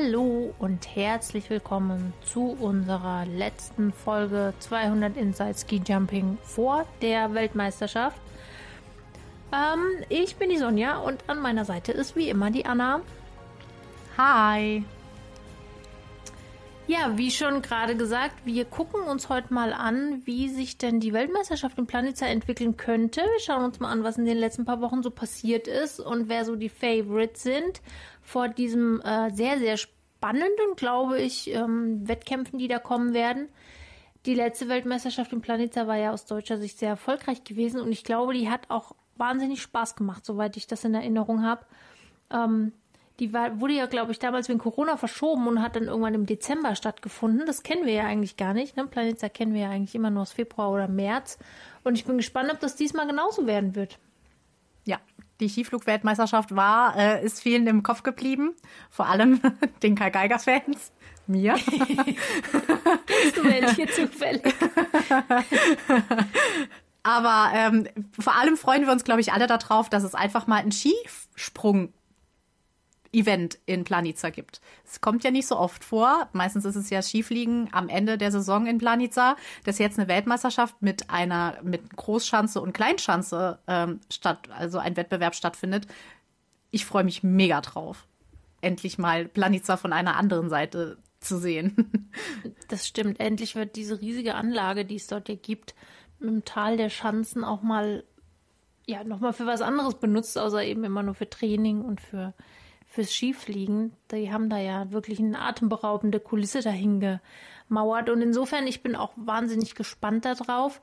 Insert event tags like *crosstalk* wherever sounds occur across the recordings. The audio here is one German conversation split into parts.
Hallo und herzlich willkommen zu unserer letzten Folge 200 Inside Ski Jumping vor der Weltmeisterschaft. Ähm, ich bin die Sonja und an meiner Seite ist wie immer die Anna. Hi. Ja, wie schon gerade gesagt, wir gucken uns heute mal an, wie sich denn die Weltmeisterschaft in Planica entwickeln könnte. Wir schauen uns mal an, was in den letzten paar Wochen so passiert ist und wer so die Favorites sind vor diesem äh, sehr, sehr spannenden, glaube ich, ähm, Wettkämpfen, die da kommen werden. Die letzte Weltmeisterschaft in Planica war ja aus deutscher Sicht sehr erfolgreich gewesen und ich glaube, die hat auch wahnsinnig Spaß gemacht, soweit ich das in Erinnerung habe. Ähm, die war, wurde ja, glaube ich, damals wegen Corona verschoben und hat dann irgendwann im Dezember stattgefunden. Das kennen wir ja eigentlich gar nicht. Ne? Planeta kennen wir ja eigentlich immer nur aus Februar oder März. Und ich bin gespannt, ob das diesmal genauso werden wird. Die Skiflug-Weltmeisterschaft war, äh, ist vielen im Kopf geblieben. Vor allem *laughs* den Karl Geiger-Fans. Mir. Kennst du welche zufällig? *laughs* Aber ähm, vor allem freuen wir uns, glaube ich, alle darauf, dass es einfach mal einen Skisprung Event in Planica gibt. Es kommt ja nicht so oft vor. Meistens ist es ja Skifliegen am Ende der Saison in Planica, dass jetzt eine Weltmeisterschaft mit einer mit Großschanze und Kleinschanze ähm, statt, also ein Wettbewerb stattfindet. Ich freue mich mega drauf, endlich mal Planica von einer anderen Seite zu sehen. *laughs* Das stimmt. Endlich wird diese riesige Anlage, die es dort ja gibt, im Tal der Schanzen auch mal ja nochmal für was anderes benutzt, außer eben immer nur für Training und für fürs Skifliegen. Die haben da ja wirklich eine atemberaubende Kulisse dahin gemauert. Und insofern, ich bin auch wahnsinnig gespannt darauf.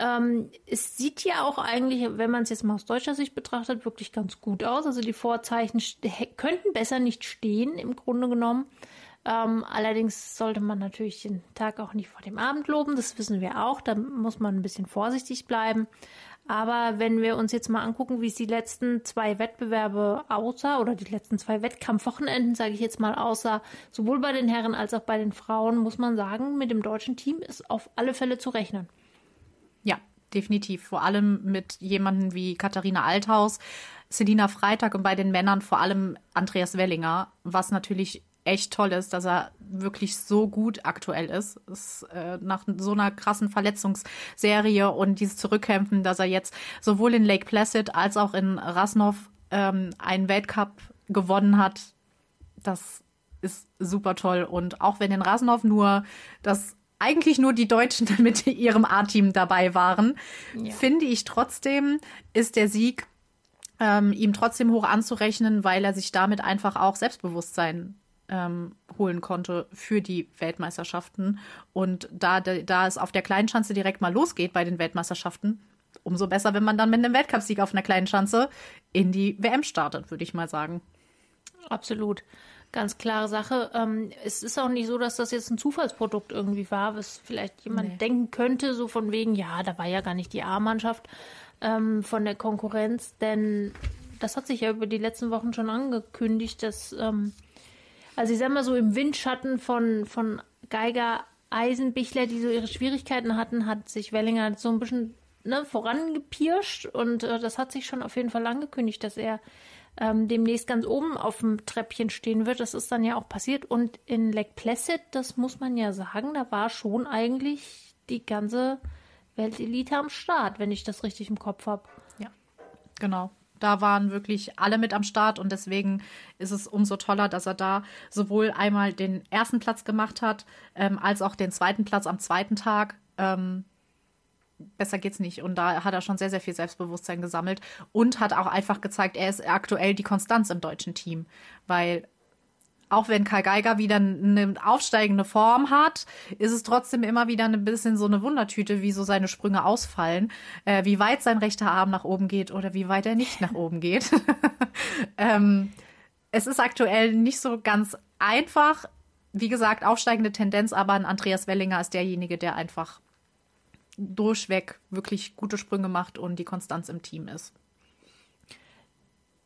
Ähm, es sieht ja auch eigentlich, wenn man es jetzt mal aus deutscher Sicht betrachtet, wirklich ganz gut aus. Also die Vorzeichen könnten besser nicht stehen, im Grunde genommen. Ähm, allerdings sollte man natürlich den Tag auch nicht vor dem Abend loben, das wissen wir auch. Da muss man ein bisschen vorsichtig bleiben. Aber wenn wir uns jetzt mal angucken, wie es die letzten zwei Wettbewerbe aussah oder die letzten zwei Wettkampfwochenenden, sage ich jetzt mal, aussah, sowohl bei den Herren als auch bei den Frauen, muss man sagen, mit dem deutschen Team ist auf alle Fälle zu rechnen. Ja, definitiv. Vor allem mit jemanden wie Katharina Althaus, Selina Freitag und bei den Männern vor allem Andreas Wellinger, was natürlich echt toll ist, dass er wirklich so gut aktuell ist. ist äh, nach so einer krassen Verletzungsserie und dieses Zurückkämpfen, dass er jetzt sowohl in Lake Placid als auch in Rasnov ähm, einen Weltcup gewonnen hat, das ist super toll. Und auch wenn in Rasnov nur das eigentlich nur die Deutschen *laughs* mit ihrem A-Team dabei waren, ja. finde ich trotzdem, ist der Sieg ähm, ihm trotzdem hoch anzurechnen, weil er sich damit einfach auch Selbstbewusstsein ähm, holen konnte für die Weltmeisterschaften. Und da, da es auf der kleinen Schanze direkt mal losgeht bei den Weltmeisterschaften, umso besser, wenn man dann mit einem Weltcupsieg auf einer kleinen Schanze in die WM startet, würde ich mal sagen. Absolut. Ganz klare Sache. Ähm, es ist auch nicht so, dass das jetzt ein Zufallsprodukt irgendwie war, was vielleicht jemand nee. denken könnte, so von wegen, ja, da war ja gar nicht die A-Mannschaft ähm, von der Konkurrenz, denn das hat sich ja über die letzten Wochen schon angekündigt, dass ähm, also ich sag mal so im Windschatten von, von Geiger Eisenbichler, die so ihre Schwierigkeiten hatten, hat sich Wellinger so ein bisschen ne, vorangepirscht und äh, das hat sich schon auf jeden Fall angekündigt, dass er ähm, demnächst ganz oben auf dem Treppchen stehen wird. Das ist dann ja auch passiert. Und in Lake Placid, das muss man ja sagen, da war schon eigentlich die ganze Weltelite am Start, wenn ich das richtig im Kopf habe. Ja, genau. Da waren wirklich alle mit am Start und deswegen ist es umso toller, dass er da sowohl einmal den ersten Platz gemacht hat, ähm, als auch den zweiten Platz am zweiten Tag. Ähm, besser geht's nicht. Und da hat er schon sehr, sehr viel Selbstbewusstsein gesammelt und hat auch einfach gezeigt, er ist aktuell die Konstanz im deutschen Team. Weil auch wenn Karl Geiger wieder eine aufsteigende Form hat, ist es trotzdem immer wieder ein bisschen so eine Wundertüte, wie so seine Sprünge ausfallen, äh, wie weit sein rechter Arm nach oben geht oder wie weit er nicht nach oben geht. *laughs* ähm, es ist aktuell nicht so ganz einfach. Wie gesagt, aufsteigende Tendenz, aber ein Andreas Wellinger ist derjenige, der einfach durchweg wirklich gute Sprünge macht und die Konstanz im Team ist.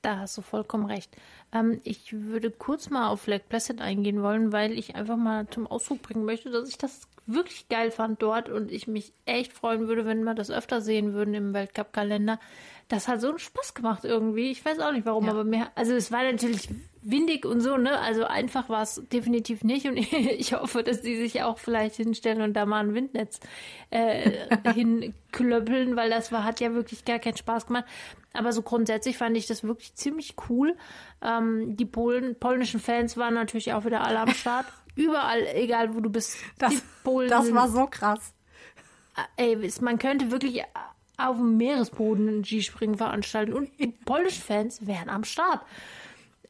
Da hast du vollkommen recht. Ähm, ich würde kurz mal auf Lake Placid eingehen wollen, weil ich einfach mal zum Ausdruck bringen möchte, dass ich das wirklich geil fand dort und ich mich echt freuen würde, wenn wir das öfter sehen würden im Weltcup-Kalender. Das hat so einen Spaß gemacht irgendwie. Ich weiß auch nicht warum, ja. aber mir, also es war natürlich windig und so, ne? Also einfach war es definitiv nicht und *laughs* ich hoffe, dass die sich auch vielleicht hinstellen und da mal ein Windnetz äh, *laughs* hinklöppeln, weil das war, hat ja wirklich gar keinen Spaß gemacht. Aber so grundsätzlich fand ich das wirklich ziemlich cool. Ähm, die Polen, polnischen Fans waren natürlich auch wieder alle am Start. *laughs* Überall, egal wo du bist. Das, das war so krass. Ey, man könnte wirklich auf dem Meeresboden Skispringen veranstalten und die polnischen Fans wären am Start.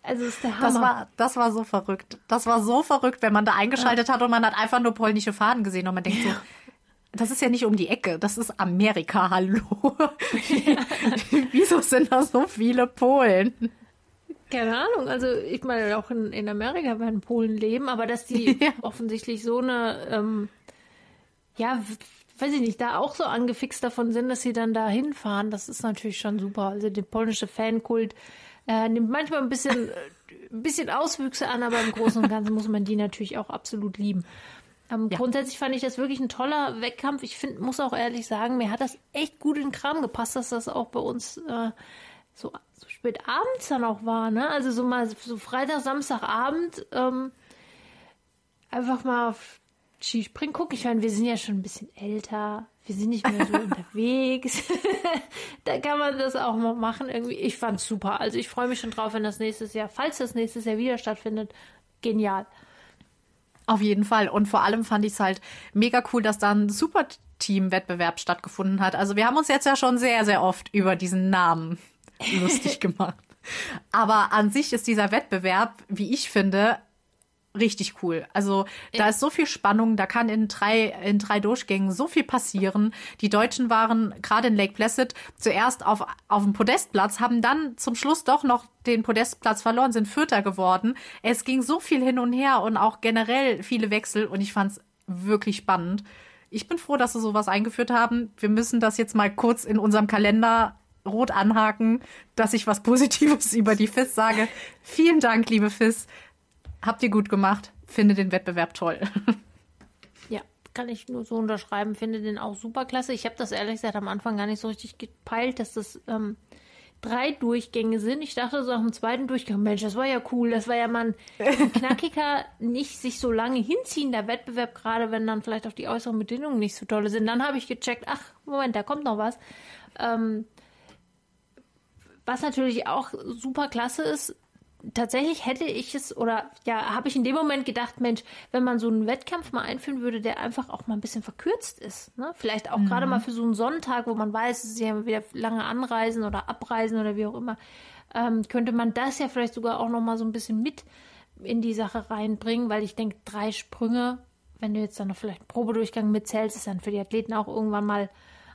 Also ist der Hammer. Das war, das war so verrückt. Das war so verrückt, wenn man da eingeschaltet ja. hat und man hat einfach nur polnische Fahnen gesehen und man denkt ja. so, das ist ja nicht um die Ecke, das ist Amerika, hallo. Ja. *laughs* Wieso sind da so viele Polen? Keine Ahnung, also ich meine, auch in, in Amerika werden Polen leben, aber dass die *laughs* offensichtlich so eine, ähm, ja, weiß ich nicht, da auch so angefixt davon sind, dass sie dann da hinfahren, das ist natürlich schon super. Also der polnische Fankult äh, nimmt manchmal ein bisschen, ein bisschen Auswüchse an, aber im Großen und Ganzen muss man die natürlich auch absolut lieben. Ähm, ja. Grundsätzlich fand ich das wirklich ein toller Wettkampf. Ich find, muss auch ehrlich sagen, mir hat das echt gut in den Kram gepasst, dass das auch bei uns äh, so, so spät abends dann auch war. Ne? Also so mal so Freitag, Samstagabend ähm, einfach mal Skispringen gucken. Ich meine, wir sind ja schon ein bisschen älter. Wir sind nicht mehr so *laughs* unterwegs. *laughs* da kann man das auch mal machen. Irgendwie, ich fand's super. Also ich freue mich schon drauf, wenn das nächstes Jahr, falls das nächstes Jahr wieder stattfindet, genial. Auf jeden Fall. Und vor allem fand ich es halt mega cool, dass da ein super Team-Wettbewerb stattgefunden hat. Also wir haben uns jetzt ja schon sehr, sehr oft über diesen Namen *laughs* lustig gemacht. Aber an sich ist dieser Wettbewerb, wie ich finde, richtig cool. Also da ist so viel Spannung, da kann in drei, in drei Durchgängen so viel passieren. Die Deutschen waren gerade in Lake Placid zuerst auf, auf dem Podestplatz, haben dann zum Schluss doch noch den Podestplatz verloren, sind Vierter geworden. Es ging so viel hin und her und auch generell viele Wechsel und ich fand es wirklich spannend. Ich bin froh, dass sie sowas eingeführt haben. Wir müssen das jetzt mal kurz in unserem Kalender rot anhaken, dass ich was Positives *laughs* über die FIS sage. Vielen Dank, liebe FIS habt ihr gut gemacht. Finde den Wettbewerb toll. *laughs* Ja, kann ich nur so unterschreiben. Finde den auch super klasse. Ich habe das ehrlich gesagt am Anfang gar nicht so richtig gepeilt, dass das ähm, drei Durchgänge sind. Ich dachte so nach dem zweiten Durchgang, Mensch, das war ja cool. Das war ja mal ein *laughs* knackiger, nicht sich so lange hinziehender Wettbewerb, gerade wenn dann vielleicht auch die äußeren Bedingungen nicht so tolle sind. Dann habe ich gecheckt, ach, Moment, da kommt noch was. Ähm, was natürlich auch super klasse ist, tatsächlich hätte ich es oder ja, habe ich in dem Moment gedacht, Mensch, wenn man so einen Wettkampf mal einführen würde, der einfach auch mal ein bisschen verkürzt ist. Ne? Vielleicht auch mhm. gerade mal für so einen Sonntag, wo man weiß, es ist ja wieder lange Anreisen oder Abreisen oder wie auch immer, ähm, könnte man das ja vielleicht sogar auch noch mal so ein bisschen mit in die Sache reinbringen, weil ich denke, drei Sprünge, wenn du jetzt dann noch vielleicht einen Probedurchgang mitzählst, ist dann für die Athleten auch irgendwann mal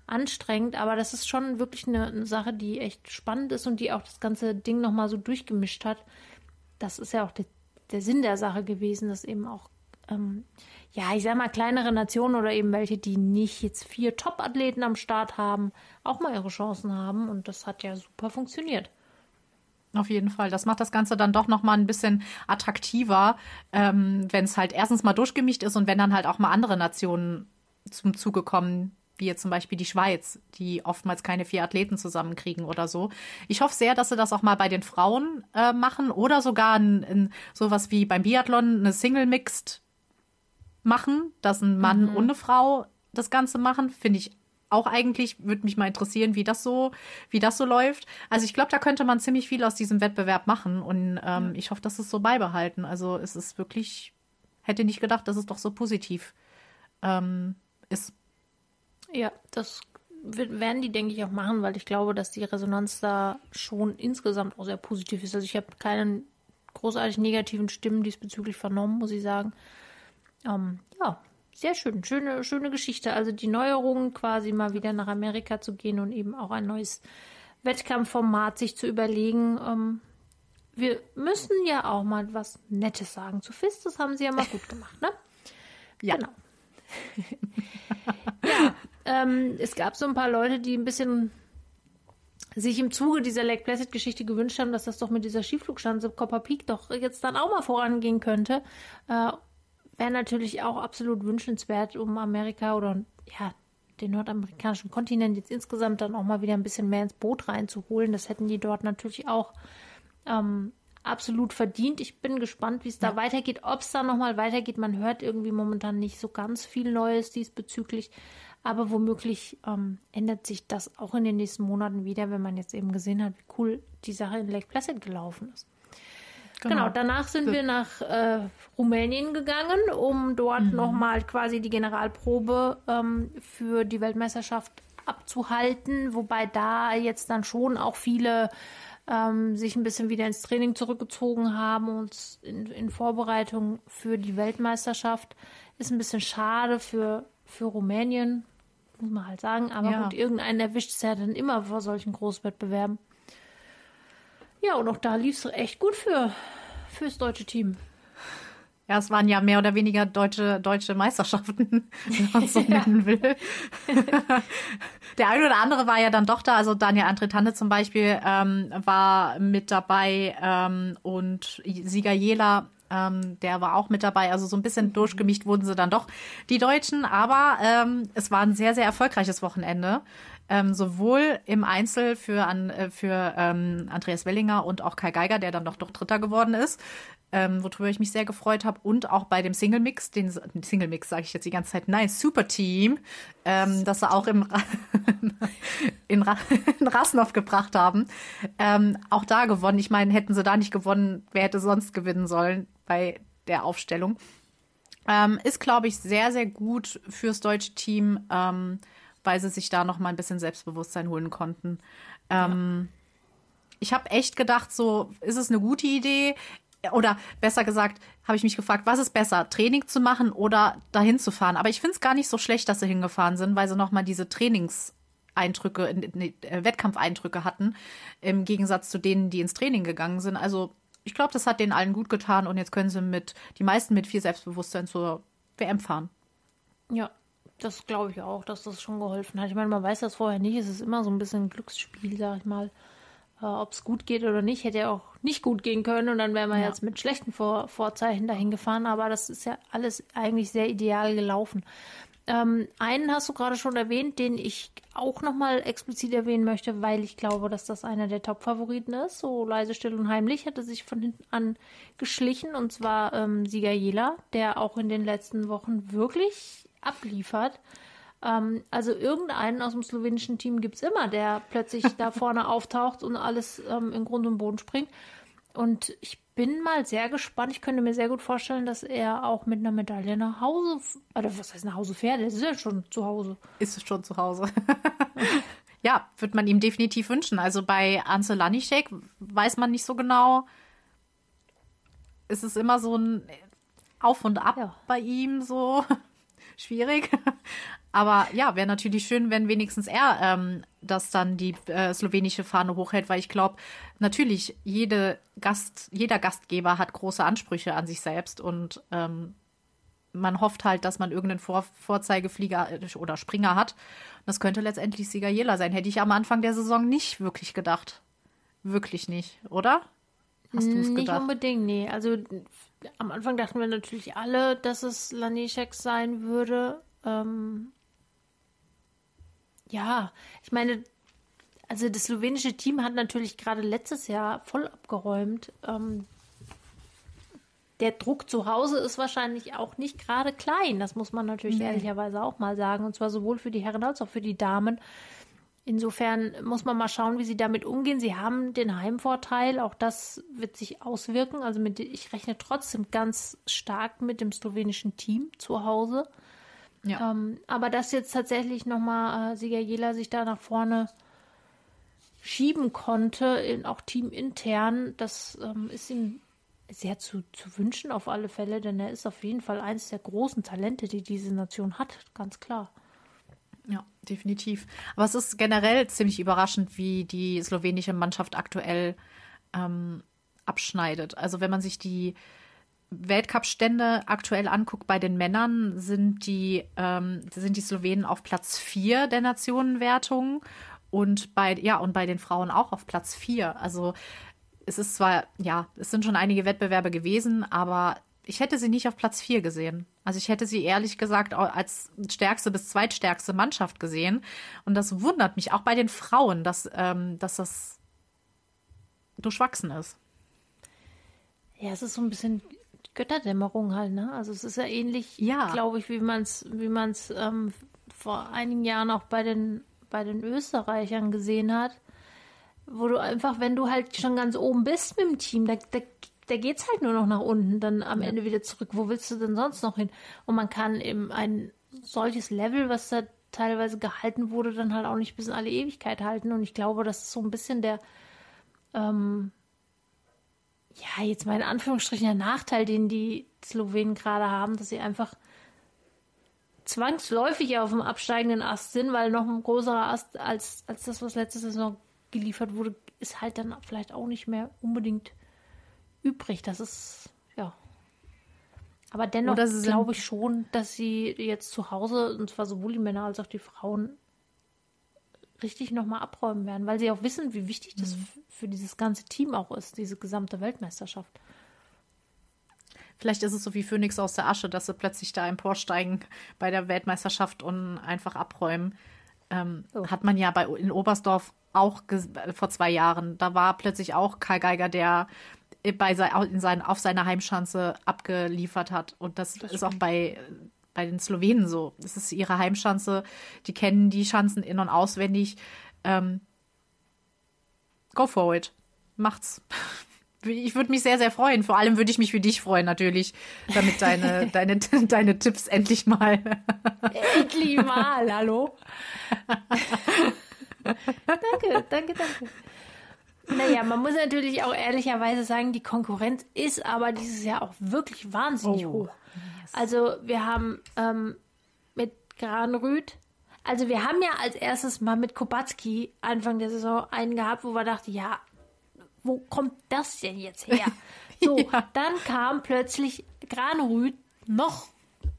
anstrengend, aber das ist schon wirklich eine, eine, Sache, die echt spannend ist und die auch das ganze Ding nochmal so durchgemischt hat. Das ist ja auch der, der Sinn der Sache gewesen, dass eben auch, ähm, ja, ich sag mal, kleinere Nationen oder eben welche, die nicht jetzt vier Top-Athleten am Start haben, auch mal ihre Chancen haben und das hat ja super funktioniert. Auf jeden Fall. Das macht das Ganze dann doch nochmal ein bisschen attraktiver, ähm, wenn es halt erstens mal durchgemischt ist und wenn dann halt auch mal andere Nationen zum Zuge kommen, wie jetzt zum Beispiel die Schweiz, die oftmals keine vier Athleten zusammenkriegen oder so. Ich hoffe sehr, dass sie das auch mal bei den Frauen äh, machen oder sogar in, in sowas wie beim Biathlon eine Single Mixed machen, dass ein Mann mhm. und eine Frau das Ganze machen, finde ich auch eigentlich würde mich mal interessieren, wie das so, wie das so läuft. Also ich glaube, da könnte man ziemlich viel aus diesem Wettbewerb machen und ähm, ja. ich hoffe, dass es so beibehalten. Also es ist wirklich, hätte nicht gedacht, dass es doch so positiv ähm, ist. Ja, das werden die, denke ich, auch machen, weil ich glaube, dass die Resonanz da schon insgesamt auch sehr positiv ist. Also ich habe keine großartig negativen Stimmen diesbezüglich vernommen, muss ich sagen. Ähm, ja, sehr schön, schöne, schöne Geschichte. Also die Neuerungen quasi mal wieder nach Amerika zu gehen und eben auch ein neues Wettkampfformat sich zu überlegen. Ähm, wir müssen ja auch mal was Nettes sagen zu FIS. Das haben sie ja mal gut gemacht, ne? Ja. Genau. *laughs* ja, ähm, es gab so ein paar Leute, die ein bisschen sich im Zuge dieser Lake Placid-Geschichte gewünscht haben, dass das doch mit dieser Skiflugschanze Copper Peak doch jetzt dann auch mal vorangehen könnte. Äh, Wäre natürlich auch absolut wünschenswert, um Amerika oder ja, den nordamerikanischen Kontinent jetzt insgesamt dann auch mal wieder ein bisschen mehr ins Boot reinzuholen. Das hätten die dort natürlich auch ähm, absolut verdient. Ich bin gespannt, wie es da ja. weitergeht, ob es da nochmal weitergeht. Man hört irgendwie momentan nicht so ganz viel Neues diesbezüglich. Aber womöglich ähm, ändert sich das auch in den nächsten Monaten wieder, wenn man jetzt eben gesehen hat, wie cool die Sache in Lake Placid gelaufen ist. Genau, genau danach sind wir nach äh, Rumänien gegangen, um dort mhm. nochmal quasi die Generalprobe ähm, für die Weltmeisterschaft abzuhalten, wobei da jetzt dann schon auch viele ähm, sich ein bisschen wieder ins Training zurückgezogen haben und in, in Vorbereitung für die Weltmeisterschaft. Ist ein bisschen schade für, für Rumänien, muss man halt sagen. Aber ja. gut, irgendeinen erwischt es ja dann immer vor solchen Großwettbewerben. Ja, und auch da lief es echt gut für fürs deutsche Team. Ja, es waren ja mehr oder weniger deutsche, deutsche Meisterschaften, *laughs* wenn man es so nennen will. Der eine oder andere war ja dann doch da. Also Daniel Andretande zum Beispiel ähm, war mit dabei ähm, und Sieger Jela ähm, der war auch mit dabei. Also so ein bisschen durchgemischt wurden sie dann doch, die Deutschen. Aber ähm, es war ein sehr, sehr erfolgreiches Wochenende. Ähm, sowohl im Einzel für, an, äh, für ähm, Andreas Wellinger und auch Kai Geiger, der dann doch, doch Dritter geworden ist, ähm, worüber ich mich sehr gefreut habe. Und auch bei dem Single Mix, den Single Mix sage ich jetzt die ganze Zeit, nein, Super Team, ähm, das sie auch im *laughs* in, Ra in Rasnov gebracht haben, ähm, auch da gewonnen. Ich meine, hätten sie da nicht gewonnen, wer hätte sonst gewinnen sollen bei der Aufstellung. Ähm, ist, glaube ich, sehr, sehr gut fürs deutsche Team, ähm, weil sie sich da noch mal ein bisschen Selbstbewusstsein holen konnten. Ähm, ja. Ich habe echt gedacht, so ist es eine gute Idee oder besser gesagt, habe ich mich gefragt, was ist besser, Training zu machen oder dahin zu fahren? Aber ich finde es gar nicht so schlecht, dass sie hingefahren sind, weil sie nochmal diese Trainingseindrücke, äh, Wettkampfeindrücke hatten, im Gegensatz zu denen, die ins Training gegangen sind. Also ich glaube, das hat denen allen gut getan und jetzt können sie mit, die meisten mit viel Selbstbewusstsein zur WM fahren. Ja, das glaube ich auch, dass das schon geholfen hat. Ich meine, man weiß das vorher nicht. Es ist immer so ein bisschen ein Glücksspiel, sag ich mal. Äh, Ob es gut geht oder nicht, hätte ja auch nicht gut gehen können und dann wären wir ja. jetzt mit schlechten Vor Vorzeichen dahin gefahren. Aber das ist ja alles eigentlich sehr ideal gelaufen. Ähm, einen hast du gerade schon erwähnt, den ich auch nochmal explizit erwähnen möchte, weil ich glaube, dass das einer der Top-Favoriten ist. So leise, still und heimlich hatte sich von hinten an geschlichen und zwar ähm, Sieger Jela, der auch in den letzten Wochen wirklich abliefert. Ähm, also irgendeinen aus dem slowenischen Team gibt es immer, der plötzlich da *laughs* vorne auftaucht und alles ähm, in Grund und Boden springt. Und ich bin mal sehr gespannt. Ich könnte mir sehr gut vorstellen, dass er auch mit einer Medaille nach Hause, oder was heißt nach Hause fährt? Er ist ja schon zu Hause. Ist es schon zu Hause. *laughs* ja, wird man ihm definitiv wünschen. Also bei Ansel Lanischek weiß man nicht so genau. Ist es immer so ein Auf und Ab ja. bei ihm so *laughs* schwierig. Aber ja, wäre natürlich schön, wenn wenigstens er ähm, das dann die äh, slowenische Fahne hochhält, weil ich glaube, natürlich, jede Gast, jeder Gastgeber hat große Ansprüche an sich selbst und ähm, man hofft halt, dass man irgendeinen Vor Vorzeigeflieger äh, oder Springer hat. Das könnte letztendlich Sieger Jela sein. Hätte ich am Anfang der Saison nicht wirklich gedacht. Wirklich nicht, oder? Hast du es gedacht? Nicht unbedingt, nee. Also am Anfang dachten wir natürlich alle, dass es Lanischek sein würde. Ähm, ja, ich meine, also das slowenische Team hat natürlich gerade letztes Jahr voll abgeräumt. Ähm, der Druck zu Hause ist wahrscheinlich auch nicht gerade klein. Das muss man natürlich nee. ehrlicherweise auch mal sagen. Und zwar sowohl für die Herren als auch für die Damen. Insofern muss man mal schauen, wie sie damit umgehen. Sie haben den Heimvorteil, auch das wird sich auswirken. Also mit, ich rechne trotzdem ganz stark mit dem slowenischen Team zu Hause. Ja. Ähm, aber dass jetzt tatsächlich nochmal äh, Sieger Jela sich da nach vorne schieben konnte, in, auch teamintern, das ähm, ist ihm sehr zu, zu wünschen auf alle Fälle, denn er ist auf jeden Fall eines der großen Talente, die diese Nation hat, ganz klar. Ja, definitiv. Aber es ist generell ziemlich überraschend, wie die slowenische Mannschaft aktuell ähm, abschneidet. Also wenn man sich die Weltcup-Stände aktuell anguckt, bei den Männern sind die, ähm, sind die Slowenen auf Platz 4 der Nationenwertung und bei, ja, und bei den Frauen auch auf Platz 4. Also es ist zwar, ja, es sind schon einige Wettbewerbe gewesen, aber ich hätte sie nicht auf Platz 4 gesehen. Also ich hätte sie ehrlich gesagt als stärkste bis zweitstärkste Mannschaft gesehen. Und das wundert mich auch bei den Frauen, dass, ähm, dass das durchwachsen ist. Ja, es ist so ein bisschen Götterdämmerung halt, ne? Also es ist ja ähnlich, ja. glaube ich, wie man es wie man's, ähm, vor einigen Jahren auch bei den, bei den Österreichern gesehen hat, wo du einfach, wenn du halt schon ganz oben bist mit dem Team, da, da, da es halt nur noch nach unten, dann am ja. Ende wieder zurück. Wo willst du denn sonst noch hin? Und man kann eben ein solches Level, was da teilweise gehalten wurde, dann halt auch nicht bis in alle Ewigkeit halten. Und ich glaube, das ist so ein bisschen der, ähm, ja, jetzt mal in Anführungsstrichen der Nachteil, den die Slowenen gerade haben, dass sie einfach zwangsläufig auf dem absteigenden Ast sind, weil noch ein größerer Ast als, als das, was letzte Saison geliefert wurde, ist halt dann vielleicht auch nicht mehr unbedingt übrig. Das ist, ja. Aber dennoch glaube ich schon, dass sie jetzt zu Hause, und zwar sowohl die Männer als auch die Frauen, richtig nochmal abräumen werden, weil sie auch wissen, wie wichtig das mhm. für dieses ganze Team auch ist, diese gesamte Weltmeisterschaft. Vielleicht ist es so wie Phoenix aus der Asche, dass sie plötzlich da emporsteigen bei der Weltmeisterschaft und einfach abräumen. Ähm, oh. Hat man ja bei, in Oberstdorf auch vor zwei Jahren. Da war plötzlich auch Karl Geiger, der bei in sein, auf seiner Heimschanze abgeliefert hat. Und das, das ist stimmt. auch bei, bei den Slowenen so. Das ist ihre Heimschanze. Die kennen die Schanzen in- und auswendig. Ähm, go for it. Macht's. *laughs* Ich würde mich sehr, sehr freuen. Vor allem würde ich mich für dich freuen, natürlich, damit deine, *laughs* deine, deine Tipps endlich mal. endlich mal, hallo? *laughs* danke, danke, danke. Naja, man muss natürlich auch ehrlicherweise sagen, die Konkurrenz ist aber dieses Jahr auch wirklich wahnsinnig oh. hoch. Yes. Also wir haben ähm, mit Granrüth, also wir haben ja als erstes mal mit Kubacki Anfang der Saison einen gehabt, wo wir dachten, ja, wo kommt das denn jetzt her? *laughs* So, ja. dann kam plötzlich Granrüth noch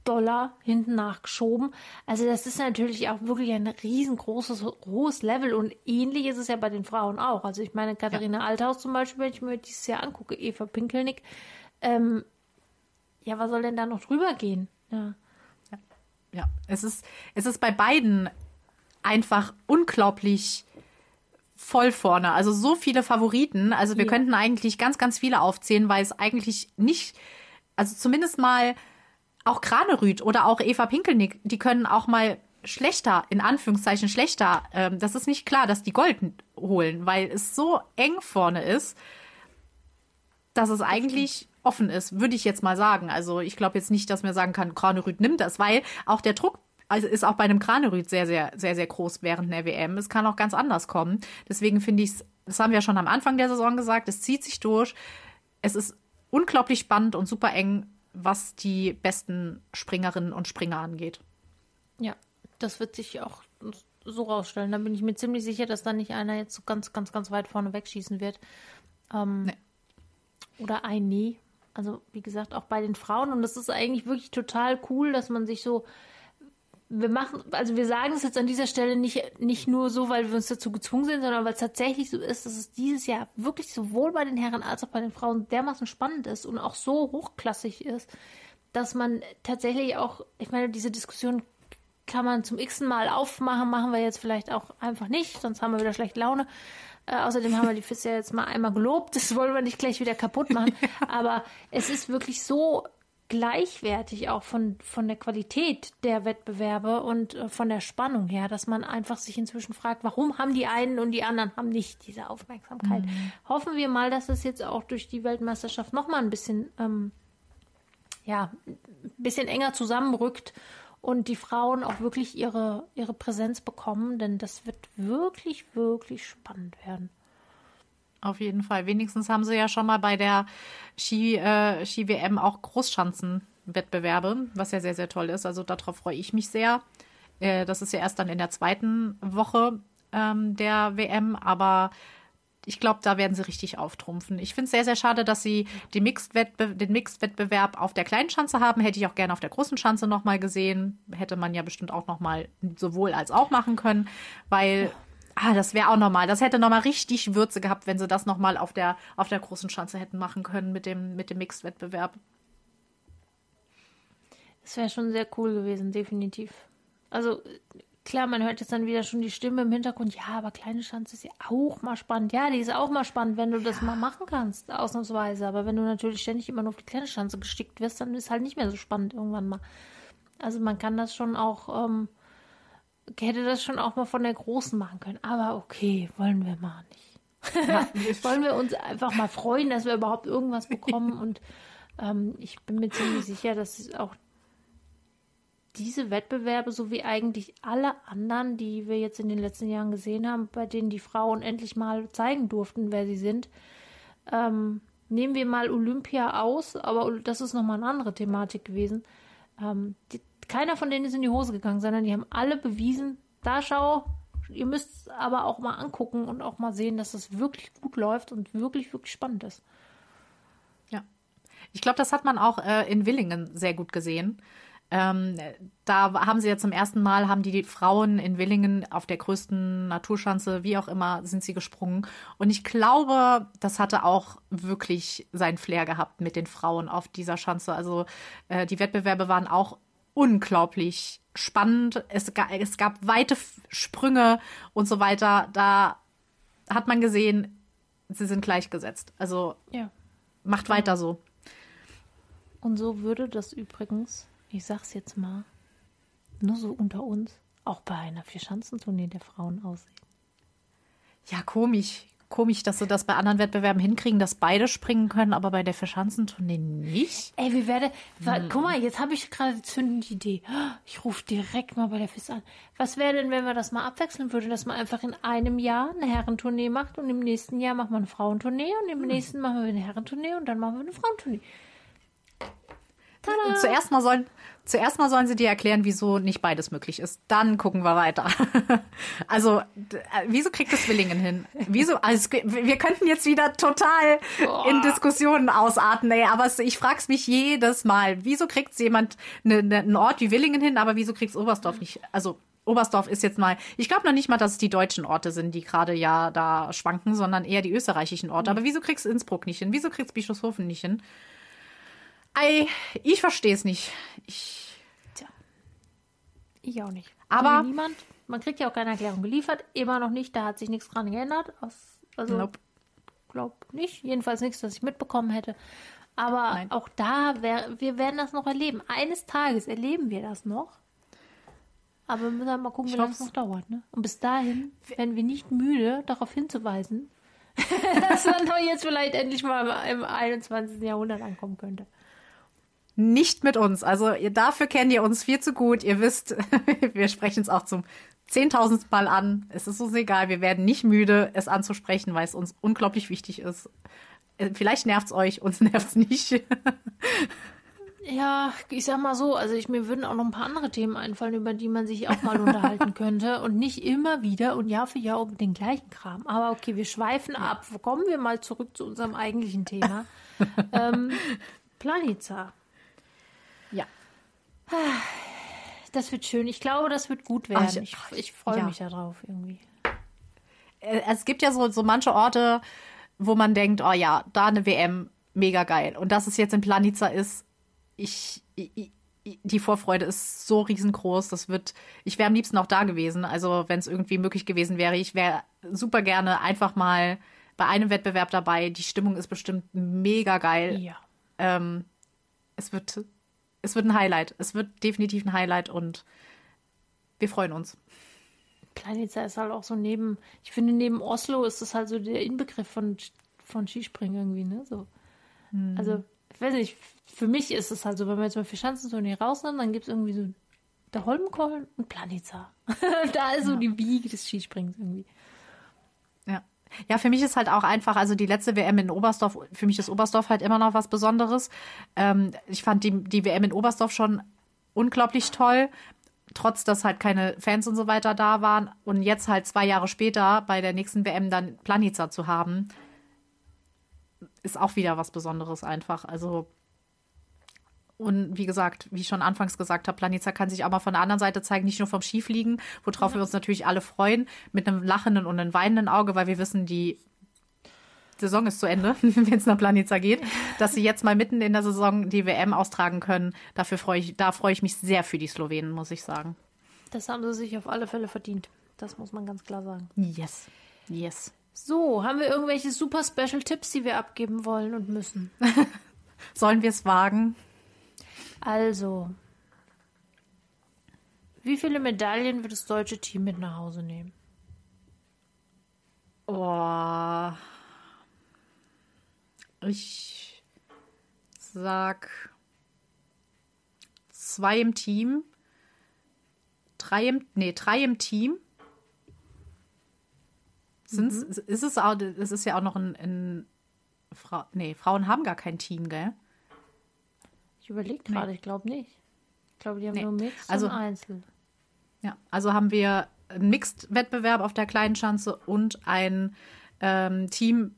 Dollar hinten nachgeschoben. Also das ist natürlich auch wirklich ein riesengroßes, hohes Level und ähnlich ist es ja bei den Frauen auch. Also ich meine, Katharina ja. Althaus zum Beispiel, wenn ich mir dieses Jahr angucke, Eva Pinkelnick, ähm, ja, was soll denn da noch drüber gehen? Ja. ja. Ja, es ist, es ist bei beiden einfach unglaublich voll vorne. Also so viele Favoriten. Also wir ja. könnten eigentlich ganz, ganz viele aufzählen, weil es eigentlich nicht, also zumindest mal auch Kranerüth oder auch Eva Pinkelnick, die können auch mal schlechter, in Anführungszeichen schlechter. Ähm, das ist nicht klar, dass die Gold holen, weil es so eng vorne ist, dass es eigentlich offen ist, würde ich jetzt mal sagen. Also ich glaube jetzt nicht, dass man sagen kann, Kranerüth nimmt das, weil auch der Druck also ist auch bei einem Kranerüth sehr, sehr, sehr, sehr groß während der WM. Es kann auch ganz anders kommen. Deswegen finde ich es, das haben wir schon am Anfang der Saison gesagt, es zieht sich durch. Es ist unglaublich spannend und super eng was die besten Springerinnen und Springer angeht. Ja, das wird sich auch so rausstellen. Da bin ich mir ziemlich sicher, dass da nicht einer jetzt so ganz, ganz, ganz weit vorne wegschießen wird. Ähm, nee. Oder ein Nie. Also, wie gesagt, auch bei den Frauen. Und das ist eigentlich wirklich total cool, dass man sich so wir machen, also wir sagen es jetzt an dieser Stelle nicht, nicht nur so, weil wir uns dazu gezwungen sind, sondern weil es tatsächlich so ist, dass es dieses Jahr wirklich sowohl bei den Herren als auch bei den Frauen dermaßen spannend ist und auch so hochklassig ist, dass man tatsächlich auch, ich meine, diese Diskussion kann man zum x Mal aufmachen, machen wir jetzt vielleicht auch einfach nicht, sonst haben wir wieder schlechte Laune. Äh, außerdem haben wir die FIS ja jetzt mal einmal gelobt, das wollen wir nicht gleich wieder kaputt machen. *laughs* Aber es ist wirklich so gleichwertig auch von, von der Qualität der Wettbewerbe und äh, von der Spannung her, dass man einfach sich inzwischen fragt, warum haben die einen und die anderen haben nicht diese Aufmerksamkeit. Mhm. Hoffen wir mal, dass es jetzt auch durch die Weltmeisterschaft nochmal ein bisschen, ähm, ja, ein bisschen enger zusammenrückt und die Frauen auch wirklich ihre, ihre Präsenz bekommen, denn das wird wirklich, wirklich spannend werden. Auf jeden Fall. Wenigstens haben sie ja schon mal bei der Ski, äh, Ski-WM auch Großschanzenwettbewerbe, was ja sehr, sehr toll ist. Also darauf freue ich mich sehr. Äh, das ist ja erst dann in der zweiten Woche ähm, der WM, aber ich glaube, da werden sie richtig auftrumpfen. Ich finde es sehr, sehr schade, dass sie Mixed den Mixed-Wettbewerb auf der kleinen Schanze haben. Hätte ich auch gerne auf der großen Schanze nochmal gesehen. Hätte man ja bestimmt auch nochmal sowohl als auch machen können, weil Ah, das wäre auch nochmal. Das hätte nochmal richtig Würze gehabt, wenn sie das nochmal auf der, auf der großen Schanze hätten machen können mit dem, mit dem Mixed-Wettbewerb. Das wäre schon sehr cool gewesen, definitiv. Also klar, man hört jetzt dann wieder schon die Stimme im Hintergrund. Ja, aber kleine Schanze ist ja auch mal spannend. Ja, die ist auch mal spannend, wenn du das mal machen kannst, ausnahmsweise. Aber wenn du natürlich ständig immer nur auf die kleine Schanze gestickt wirst, dann ist halt nicht mehr so spannend irgendwann mal. Also man kann das schon auch, ähm, hätte das schon auch mal von der Großen machen können. Aber okay, wollen wir mal nicht. Ja, *laughs* wollen wir uns einfach mal freuen, dass wir überhaupt irgendwas bekommen. *laughs* Und ähm, ich bin mir ziemlich sicher, dass auch diese Wettbewerbe, so wie eigentlich alle anderen, die wir jetzt in den letzten Jahren gesehen haben, bei denen die Frauen endlich mal zeigen durften, wer sie sind, ähm, nehmen wir mal Olympia aus, aber das ist nochmal eine andere Thematik gewesen. Ähm, die, keiner von denen ist in die Hose gegangen, sondern die haben alle bewiesen, da schau, ihr müsst es aber auch mal angucken und auch mal sehen, dass es wirklich gut läuft und wirklich, wirklich spannend ist. Ja. Ich glaube, das hat man auch äh, in Willingen sehr gut gesehen. Ähm, da haben sie ja zum ersten Mal, haben die Frauen in Willingen auf der größten Naturschanze, wie auch immer, sind sie gesprungen. Und ich glaube, das hatte auch wirklich seinen Flair gehabt mit den Frauen auf dieser Schanze. Also äh, die Wettbewerbe waren auch unglaublich spannend. Es, es gab weite Sprünge und so weiter. Da hat man gesehen, sie sind gleichgesetzt. Also ja. macht weiter so. Und so würde das übrigens ich sag's jetzt mal, nur so unter uns, auch bei einer Vierschanzentournee der Frauen aussehen. Ja, komisch. Komisch, dass sie das bei anderen Wettbewerben hinkriegen, dass beide springen können, aber bei der Verschanzentournee nicht. Ey, wie werde. Hm. Guck mal, jetzt habe ich gerade zündende Idee. Ich rufe direkt mal bei der FIS an. Was wäre denn, wenn wir das mal abwechseln würden, dass man einfach in einem Jahr eine Herrentournee macht und im nächsten Jahr machen wir eine Frauentournee und im hm. nächsten machen wir eine Herrentournee und dann machen wir eine Frauentournee. Tada. Zuerst mal sollen, zuerst mal sollen sie dir erklären, wieso nicht beides möglich ist. Dann gucken wir weiter. *laughs* also, äh, wieso kriegt es Willingen hin? Wieso? Also, wir könnten jetzt wieder total Boah. in Diskussionen ausarten, ey, aber ich frag's mich jedes Mal. Wieso kriegt jemand ne, ne, einen Ort wie Willingen hin, aber wieso kriegt's Oberstdorf nicht? Also, Oberstdorf ist jetzt mal, ich glaube noch nicht mal, dass es die deutschen Orte sind, die gerade ja da schwanken, sondern eher die österreichischen Orte. Mhm. Aber wieso kriegst Innsbruck nicht hin? Wieso kriegst Bischofshofen nicht hin? Ei, ich verstehe es nicht. Ich. Tja. Ich auch nicht. Aber. Niemand. Man kriegt ja auch keine Erklärung geliefert. Immer noch nicht. Da hat sich nichts dran geändert. Also, nope. glaub nicht. Jedenfalls nichts, das ich mitbekommen hätte. Aber Nein. auch da, wär, wir werden das noch erleben. Eines Tages erleben wir das noch. Aber wir müssen halt mal gucken, wie lange es noch dauert. Ne? Und bis dahin werden wir nicht müde, darauf hinzuweisen, *laughs* dass man doch jetzt vielleicht endlich mal im 21. Jahrhundert ankommen könnte nicht mit uns. Also ihr, dafür kennt ihr uns viel zu gut. Ihr wisst, *laughs* wir sprechen es auch zum zehntausendsten Mal an. Es ist uns egal. Wir werden nicht müde, es anzusprechen, weil es uns unglaublich wichtig ist. Äh, vielleicht nervt es euch, uns *laughs* nervt es nicht. Ja, ich sag mal so, also ich, mir würden auch noch ein paar andere Themen einfallen, über die man sich auch mal unterhalten *laughs* könnte und nicht immer wieder und Jahr für Jahr um den gleichen Kram. Aber okay, wir schweifen ab. Kommen wir mal zurück zu unserem eigentlichen Thema. ähm, Planica. Das wird schön. Ich glaube, das wird gut werden. Ach, ich, ich, ich freue ja. mich darauf irgendwie. Äh, es gibt ja so, so manche Orte, wo man denkt, oh ja, da eine WM, mega geil. Und dass es jetzt in Planica ist, ich, ich die Vorfreude ist so riesengroß. Das wird, ich wäre am liebsten auch da gewesen. Also, wenn es irgendwie möglich gewesen wäre, ich wäre super gerne einfach mal bei einem Wettbewerb dabei. Die Stimmung ist bestimmt mega geil. Ja. Ähm, es wird es wird ein Highlight. Es wird definitiv ein Highlight und wir freuen uns. Planica ist halt auch so neben, ich finde, neben Oslo ist das halt so der Inbegriff von, von Skispringen irgendwie, ne? So. Hm. Also, ich weiß nicht, für mich ist es halt so, wenn wir jetzt mal für Schanzenturnier rausnehmen, dann gibt es irgendwie so der Holmenkollen und Planica. *laughs* da ist so ja. die Wiege des Skisprings irgendwie. Ja, für mich ist halt auch einfach, also die letzte WM in Oberstdorf, für mich ist Oberstdorf halt immer noch was Besonderes. Ähm, ich fand die, die WM in Oberstdorf schon unglaublich toll, trotz dass halt keine Fans und so weiter da waren. Und jetzt halt zwei Jahre später bei der nächsten WM dann Planica zu haben, ist auch wieder was Besonderes einfach. Also und wie gesagt, wie ich schon anfangs gesagt habe, Planica kann sich auch mal von der anderen Seite zeigen, nicht nur vom Skifliegen, worauf ja. wir uns natürlich alle freuen, mit einem lachenden und einem weinenden Auge, weil wir wissen, die Saison ist zu Ende, *laughs* wenn es nach Planica geht, dass sie jetzt mal mitten in der Saison die WM austragen können. Dafür freue ich, da freue ich mich sehr für die Slowenen, muss ich sagen. Das haben sie sich auf alle Fälle verdient. Das muss man ganz klar sagen. Yes. Yes. So, haben wir irgendwelche super Special Tipps, die wir abgeben wollen und müssen? *laughs* Sollen wir es wagen? Also, wie viele Medaillen wird das deutsche Team mit nach Hause nehmen? Oh. Ich sag zwei im Team, drei im, nee, drei im Team. Sind's, mhm. ist es auch, es ist ja auch noch ein, ein Frau, nee, Frauen haben gar kein Team, gell? Ich überlege gerade, nee. ich glaube nicht. Ich glaube, die haben nee. nur Mixed also, und Einzel. Ja, also haben wir einen Mixed-Wettbewerb auf der kleinen Schanze und ein ähm, Team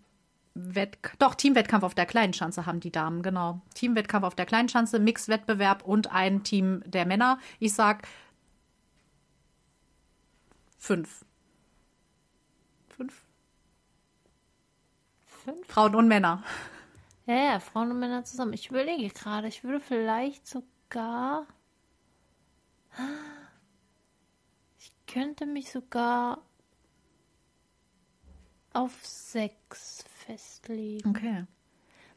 doch, Teamwettkampf auf der kleinen Schanze haben die Damen, genau. Teamwettkampf auf der kleinen Schanze, Mixwettbewerb und ein Team der Männer. Ich sag fünf. Fünf? Fünf? Frauen und Männer. Ja, ja, Frauen und Männer zusammen. Ich überlege gerade, ich würde vielleicht sogar. Ich könnte mich sogar auf sechs festlegen. Okay.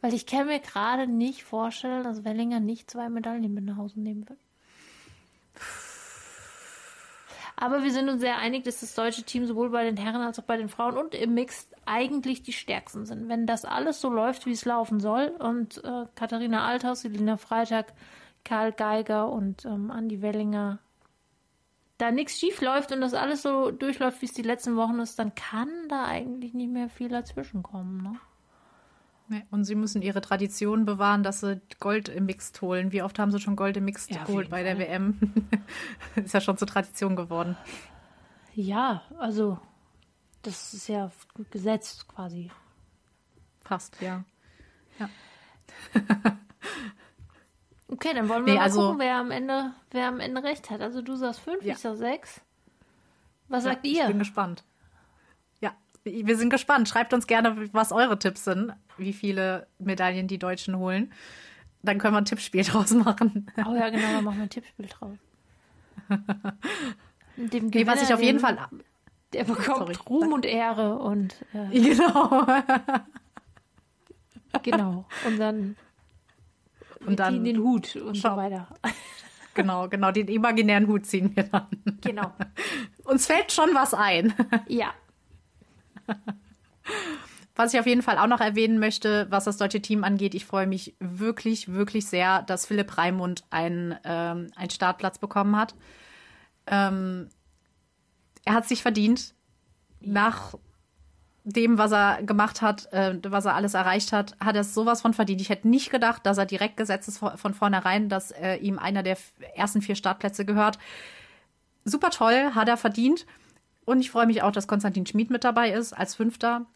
Weil ich kann mir gerade nicht vorstellen, dass Wellinger nicht zwei Medaillen mit nach Hause nehmen wird. Aber wir sind uns sehr einig, dass das deutsche Team sowohl bei den Herren als auch bei den Frauen und im Mixed eigentlich die stärksten sind. Wenn das alles so läuft, wie es laufen soll und äh, Katharina Althaus, Selina Freitag, Karl Geiger und ähm, Andi Wellinger da nichts schief läuft und das alles so durchläuft, wie es die letzten Wochen ist, dann kann da eigentlich nicht mehr viel dazwischen kommen. Ne? Nee, und sie müssen ihre Tradition bewahren, dass sie Gold im Mixed holen. Wie oft haben sie schon Gold im Mixed ja, geholt bei Fall. der WM? *laughs* ist ja schon zur Tradition geworden. Ja, also das ist ja gesetzt quasi. Fast, ja. Ja. *laughs* Okay, dann wollen wir nee, mal also, gucken, wer am, Ende, wer am Ende recht hat. Also du sagst fünf, ja. ich sag sechs. Was ja, sagt ihr? Ich bin gespannt. Wir sind gespannt. Schreibt uns gerne, was eure Tipps sind, wie viele Medaillen die Deutschen holen. Dann können wir ein Tippspiel *laughs* draus machen. Oh ja, genau, dann machen wir ein Tippspiel draus. Dem Gewinner, nee, was ich auf jeden Fall. Der bekommt Sorry. Ruhm und Ehre und. Äh, *laughs* genau. genau. Und dann *laughs* und dann den Hut und so weiter. Genau, genau, den imaginären Hut ziehen wir dann. Genau. Uns fällt schon was ein. Ja. *laughs* Was ich auf jeden Fall auch noch erwähnen möchte, was das deutsche Team angeht, ich freue mich wirklich, wirklich sehr, dass Philipp Raimund einen, ähm, einen Startplatz bekommen hat. Ähm, er hat sich verdient. Nach dem, was er gemacht hat, äh, was er alles erreicht hat, hat er sowas von verdient. Ich hätte nicht gedacht, dass er direkt gesetzt ist von vornherein, dass äh, ihm einer der ersten vier Startplätze gehört. Super toll, hat er verdient. Und ich freue mich auch, dass Konstantin Schmid mit dabei ist als Fünfter.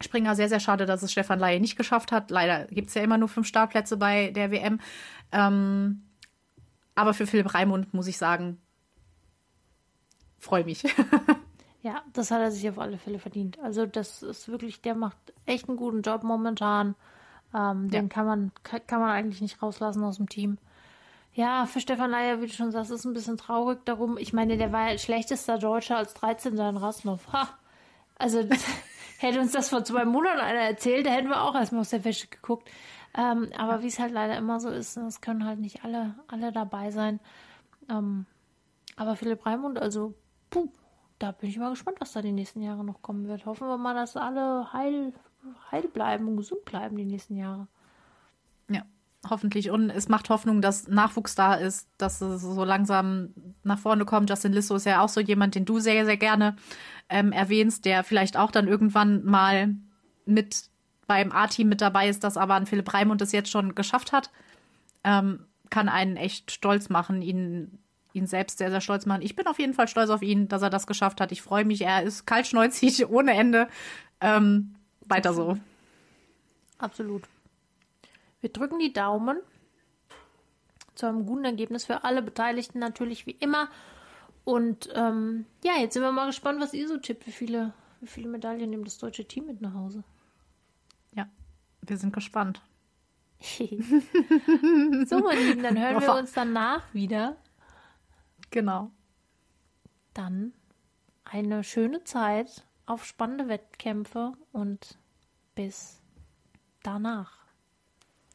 Springer sehr, sehr schade, dass es Stefan Laie nicht geschafft hat. Leider gibt es ja immer nur fünf Startplätze bei der WM. Ähm, aber für Philipp Raimund muss ich sagen, freue mich. *laughs* Ja, das hat er sich auf alle Fälle verdient. Also das ist wirklich, der macht echt einen guten Job momentan. Ähm, den kann man kann man eigentlich nicht rauslassen aus dem Team. Ja, für Stefan Leier, wie du schon sagst, ist ein bisschen traurig darum. Ich meine, der war ja schlechtester Deutscher als 13. in Rasnov. Ha! Also *laughs* hätte uns das vor zwei Monaten einer erzählt, da hätten wir auch erstmal aus der Wäsche geguckt. Ähm, aber wie es halt leider immer so ist, es können halt nicht alle, alle dabei sein. Ähm, aber Philipp Raimund, also, puh, da bin ich mal gespannt, was da die nächsten Jahre noch kommen wird. Hoffen wir mal, dass alle heil, heil bleiben und gesund bleiben die nächsten Jahre. Hoffentlich. Und es macht Hoffnung, dass Nachwuchs da ist, dass es so langsam nach vorne kommt. Justin Lissow ist ja auch so jemand, den du sehr, sehr gerne ähm, erwähnst, der vielleicht auch dann irgendwann mal mit beim A-Team mit dabei ist, das aber an Philipp Raimund es jetzt schon geschafft hat. Ähm, kann einen echt stolz machen, ihn ihn selbst sehr, sehr stolz machen. Ich bin auf jeden Fall stolz auf ihn, dass er das geschafft hat. Ich freue mich. Er ist kaltschneuzig *laughs* ohne Ende. Ähm, weiter so. Absolut. Wir drücken die Daumen zu einem guten Ergebnis für alle Beteiligten natürlich wie immer. Und ähm, ja, jetzt sind wir mal gespannt, was ihr so tippt. Wie viele, wie viele Medaillen nimmt das deutsche Team mit nach Hause? Wir sind gespannt. *laughs* so, meine Lieben, dann hören wir uns danach wieder. Genau. Dann eine schöne Zeit auf spannende Wettkämpfe und bis danach.